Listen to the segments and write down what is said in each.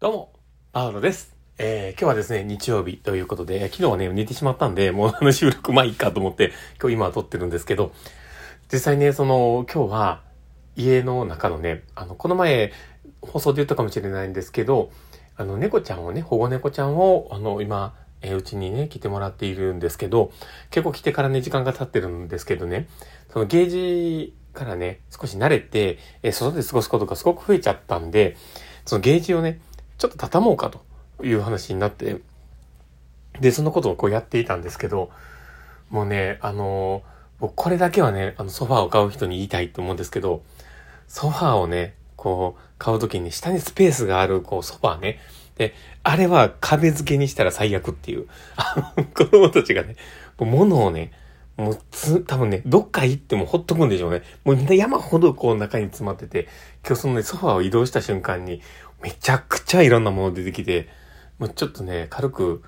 どうも、パウロです。えー、今日はですね、日曜日ということで、昨日はね、寝てしまったんで、もうあの収録まあいいかと思って、今日今は撮ってるんですけど、実際ね、その、今日は、家の中のね、あの、この前、放送で言ったかもしれないんですけど、あの、猫ちゃんをね、保護猫ちゃんを、あの、今、えうちにね、来てもらっているんですけど、結構来てからね、時間が経ってるんですけどね、そのゲージからね、少し慣れて、えー外で過ごすことがすごく増えちゃったんで、そのゲージをね、ちょっと畳もうかという話になって、で、そのことをこうやっていたんですけど、もうね、あの僕これだけはね、あのソファーを買う人に言いたいと思うんですけど、ソファーをね、こう、買うときに下にスペースがある、こう、ソファーね。で、あれは壁付けにしたら最悪っていう。あの子供たちがね、もう物をね、もうつ、多分ね、どっか行ってもほっとくんでしょうね。もうみんな山ほどこう中に詰まってて、今日そのね、ソファーを移動した瞬間に、めちゃくちゃいろんなもの出てきて、もうちょっとね、軽く、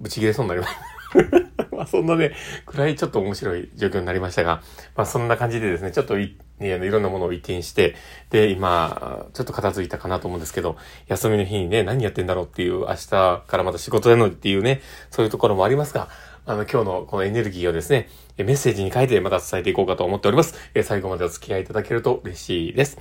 ぶち切れそうになりました。まあそんなね、くらいちょっと面白い状況になりましたが、まあそんな感じでですね、ちょっとい、ね、いろんなものを移転して、で、今、ちょっと片付いたかなと思うんですけど、休みの日にね、何やってんだろうっていう、明日からまた仕事なのっていうね、そういうところもありますが、あの、今日のこのエネルギーをですね、メッセージに書いてまた伝えていこうかと思っております。え最後までお付き合いいただけると嬉しいです。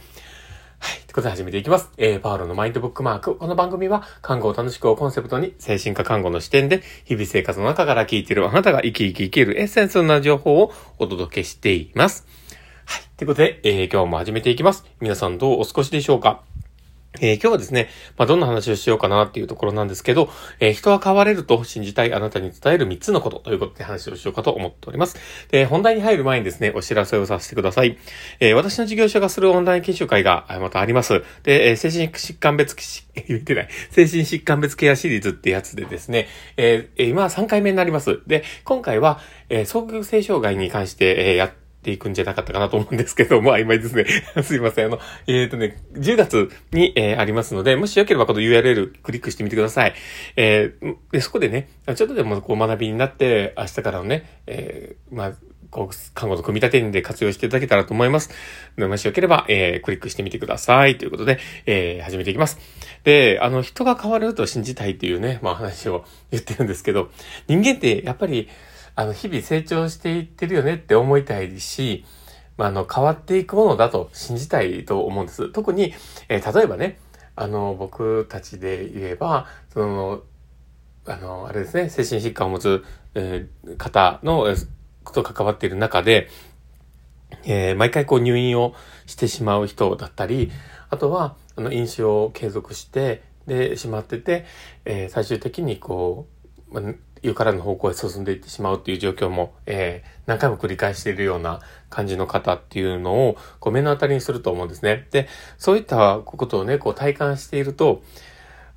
はい。ということで始めていきます。えー、パウロのマインドブックマーク。この番組は、看護を楽しくをコンセプトに、精神科看護の視点で、日々生活の中から聞いているあなたが生き生き生きるエッセンスな情報をお届けしています。はい。ということで、えー、今日も始めていきます。皆さんどうお過ごしでしょうかえー今日はですね、まあ、どんな話をしようかなっていうところなんですけど、えー人は変われると信じたいあなたに伝える3つのことということで話をしようかと思っております。で、本題に入る前にですね、お知らせをさせてください。えー私の事業所がするオンライン研修会がまたあります。で、え精神疾患別、言ってない、精神疾患別ケアシリーズってやつでですね、え今は3回目になります。で、今回は、えー、双極性障害に関して、えやってていくんじゃなかったかなと思うんですけど、まあ今ですね。すいません。あの、えっ、とね、10月に、えーありますので、もしよければこの URL クリックしてみてください。えーでそこでね、ちょっとでもこう学びになって、明日からのね、えーまあ、こう、看護の組み立てで活用していただけたらと思います。もしよければ、えークリックしてみてください。ということで、えー始めていきます。で、あの、人が変わると信じたいっていうね、まあ話を言ってるんですけど、人間ってやっぱり、あの、日々成長していってるよねって思いたいし、まあ、あの、変わっていくものだと信じたいと思うんです。特に、えー例えばね、あの、僕たちで言えば、その、あの、あれですね、精神疾患を持つ、えー方の、えーと関わっている中で、えー毎回こう入院をしてしまう人だったり、あとは、あの、飲酒を継続して、で、しまってて、えー最終的にこう、まあ、湯からの方向へ進んでいってしまうっていう状況も、えー何回も繰り返しているような感じの方っていうのを、こう目の当たりにすると思うんですね。で、そういったことをね、こう体感していると、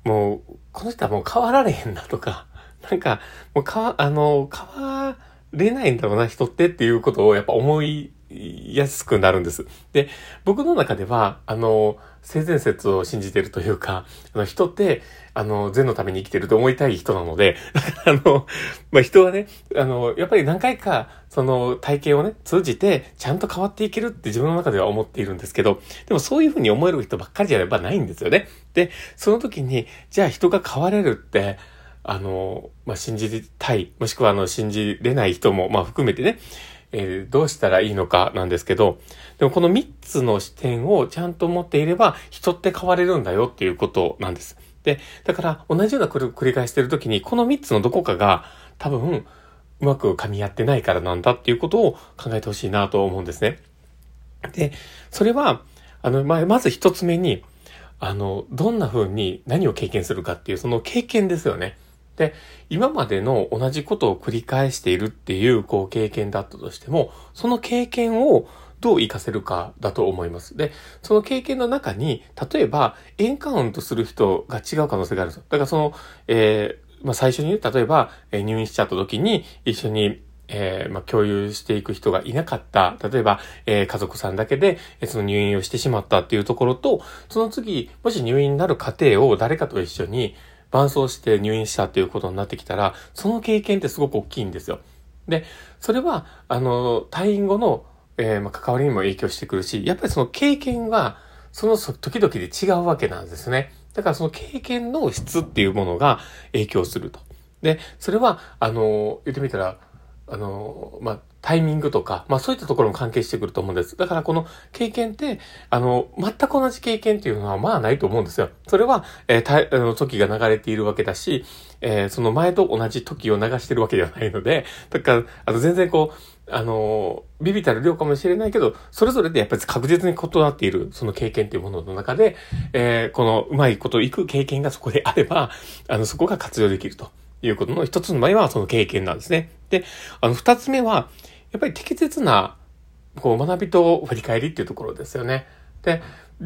もう、この人はもう変わられへんなとか、なんか、もう変わ、あの、変われないんだろうな、人ってっていうことをやっぱ思いやすくなるんです。で、僕の中では、あの、性善説を信じてるというか、あの、人って、あの、善のために生きてると思いたい人なので、あの、まあ、人はね、あの、やっぱり何回か、その体験をね、通じて、ちゃんと変わっていけるって自分の中では思っているんですけど、でもそういうふうに思える人ばっかりじゃやっぱないんですよね。で、その時に、じゃあ人が変われるって、あの、まあ、信じたい、もしくはあの、信じれない人も、まあ、含めてね、えーどうしたらいいのかなんですけど、でもこの3つの視点をちゃんと持っていれば、人って変われるんだよっていうことなんです。で、だから同じような繰り返してる時に、この3つのどこかが多分、うまく噛み合ってないからなんだっていうことを考えてほしいなと思うんですね。で、それは、あの、ま、まず一つ目に、あの、どんな風に何を経験するかっていう、その経験ですよね。で、今までの同じことを繰り返しているっていう、こう、経験だったとしても、その経験をどう活かせるかだと思います。で、その経験の中に、例えば、エンカウントする人が違う可能性があるんですよ。だからその、えーまあ、最初にね、例えば、えー入院しちゃった時に、一緒に、えーまあ、共有していく人がいなかった。例えば、えー家族さんだけで、えーその入院をしてしまったっていうところと、その次、もし入院になる過程を誰かと一緒に伴走して入院したということになってきたら、その経験ってすごく大きいんですよ。で、それは、あの、退院後の、えーまあ、関わりにも影響してくるし、やっぱりその経験は、その時々で違うわけなんですね。だからその経験の質っていうものが影響すると。で、それは、あの、言ってみたら、あの、まあ、タイミングとか、まあそういったところも関係してくると思うんです。だからこの経験って、あの、全く同じ経験っていうのはまあないと思うんですよ。それは、えー、たあの時が流れているわけだし、えー、その前と同じ時を流してるわけではないので、だから、あの全然こう、あの、ビビたる量かもしれないけど、それぞれでやっぱり確実に異なっている、その経験っていうものの中で、えー、このうまいこといく経験がそこであれば、あの、そこが活用できると。いうことの一つの場合はその経験なんですね。で、あの二つ目は、やっぱり適切なこう学びと振り返りっていうところですよね。で、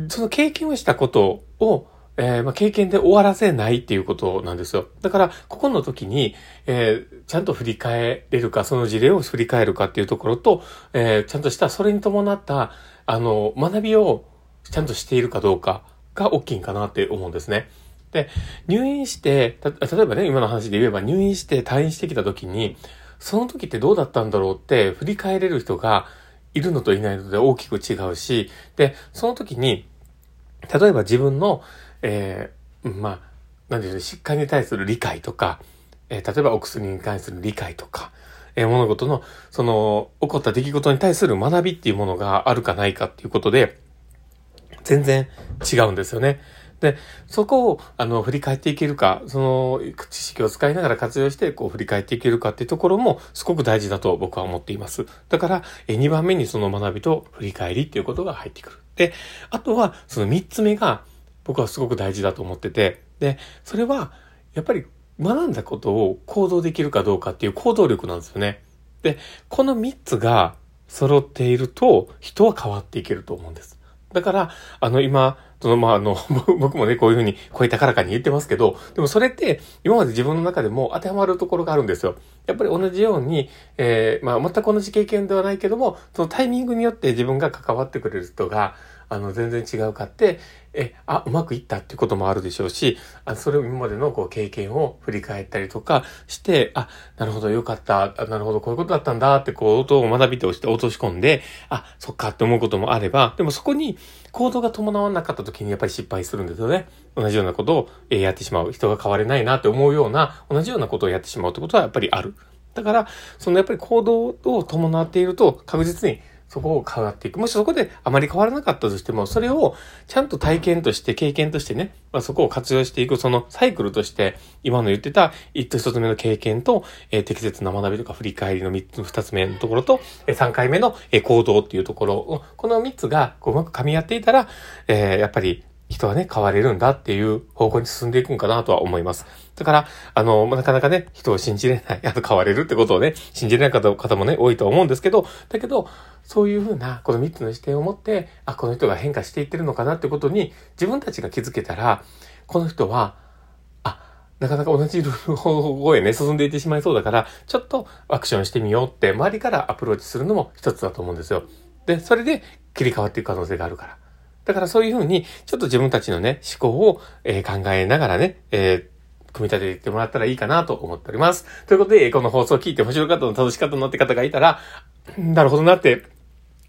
その経験をしたことを、えー、まあ、経験で終わらせないっていうことなんですよ。だから、ここの時に、えー、ちゃんと振り返れるか、その事例を振り返るかっていうところと、えー、ちゃんとしたそれに伴った、あの、学びをちゃんとしているかどうかが大きいんかなって思うんですね。で、入院して、例えばね、今の話で言えば入院して退院してきた時に、その時ってどうだったんだろうって振り返れる人がいるのといないので大きく違うし、で、その時に、例えば自分の、えー、まあ、なんていうの、疾患に対する理解とか、えー、例えばお薬に関する理解とか、えー、物事の、その、起こった出来事に対する学びっていうものがあるかないかっていうことで、全然違うんですよね。で、そこを、あの、振り返っていけるか、その、知識を使いながら活用して、こう、振り返っていけるかっていうところも、すごく大事だと僕は思っています。だから、え、2番目にその学びと振り返りっていうことが入ってくる。で、あとは、その3つ目が、僕はすごく大事だと思ってて、で、それは、やっぱり、学んだことを行動できるかどうかっていう行動力なんですよね。で、この3つが揃っていると、人は変わっていけると思うんです。だから、あの、今、その、まあ、あの、僕もね、こういうふうに声高らかに言ってますけど、でもそれって、今まで自分の中でも当てはまるところがあるんですよ。やっぱり同じように、えー、まあ、全く同じ経験ではないけども、そのタイミングによって自分が関わってくれる人が、あの、全然違うかって、え、あ、うまくいったっていうこともあるでしょうし、あそれを今までのこう経験を振り返ったりとかして、あ、なるほど、よかった、あなるほど、こういうことだったんだって、こう、音を学びとして落とし込んで、あ、そっかって思うこともあれば、でもそこに行動が伴わなかった時にやっぱり失敗するんですよね。同じようなことをやってしまう。人が変われないなって思うような、同じようなことをやってしまうってことはやっぱりある。だから、そのやっぱり行動を伴っていると確実にそこを変わっていく。もしそこであまり変わらなかったとしても、それをちゃんと体験として、経験としてね、まあ、そこを活用していく、そのサイクルとして、今の言ってた一つ一つ目の経験と、えー、適切な学びとか振り返りの三つ、二つ目のところと、えー、三回目の、えー、行動っていうところを、この三つがこううまく噛み合っていたら、えー、やっぱり人はね、変われるんだっていう方向に進んでいくんかなとは思います。だから、あの、なかなかね、人を信じれない、あと変われるってことをね、信じれない方もね、多いと思うんですけど、だけど、そういうふうな、この3つの視点を持って、あ、この人が変化していってるのかなってことに、自分たちが気づけたら、この人は、あ、なかなか同じルール方向へね、進んでいってしまいそうだから、ちょっとアクションしてみようって、周りからアプローチするのも一つだと思うんですよ。で、それで切り替わっていく可能性があるから。だからそういうふうに、ちょっと自分たちのね、思考を、えー、考えながらね、えー、組み立てていってもらったらいいかなと思っております。ということで、この放送を聞いて面白かったの、楽しかったのって方がいたら、なるほどなって、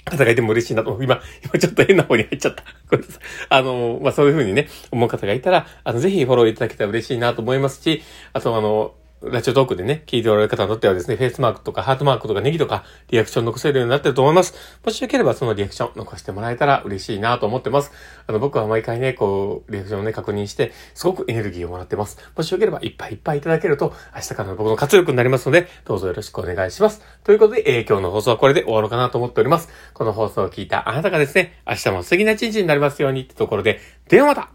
方がいても嬉しいなと。今、今ちょっと変な方に入っちゃった。ごめんなさい。あの、まあ、そういうふうにね、思う方がいたら、あの、ぜひフォローいただけたら嬉しいなと思いますし、あとあの、ラジオトークでね、聞いておられる方にとってはですね、フェイスマークとかハートマークとかネギとかリアクション残せるようになってると思います。もしよければそのリアクション残してもらえたら嬉しいなと思ってます。あの、僕は毎回ね、こう、リアクションをね、確認して、すごくエネルギーをもらってます。もしよければいっぱいいっぱいいただけると、明日からの僕の活力になりますので、どうぞよろしくお願いします。ということで、えー、今日の放送はこれで終わろうかなと思っております。この放送を聞いたあなたがですね、明日も素敵な一日になりますようにってところで、ではまた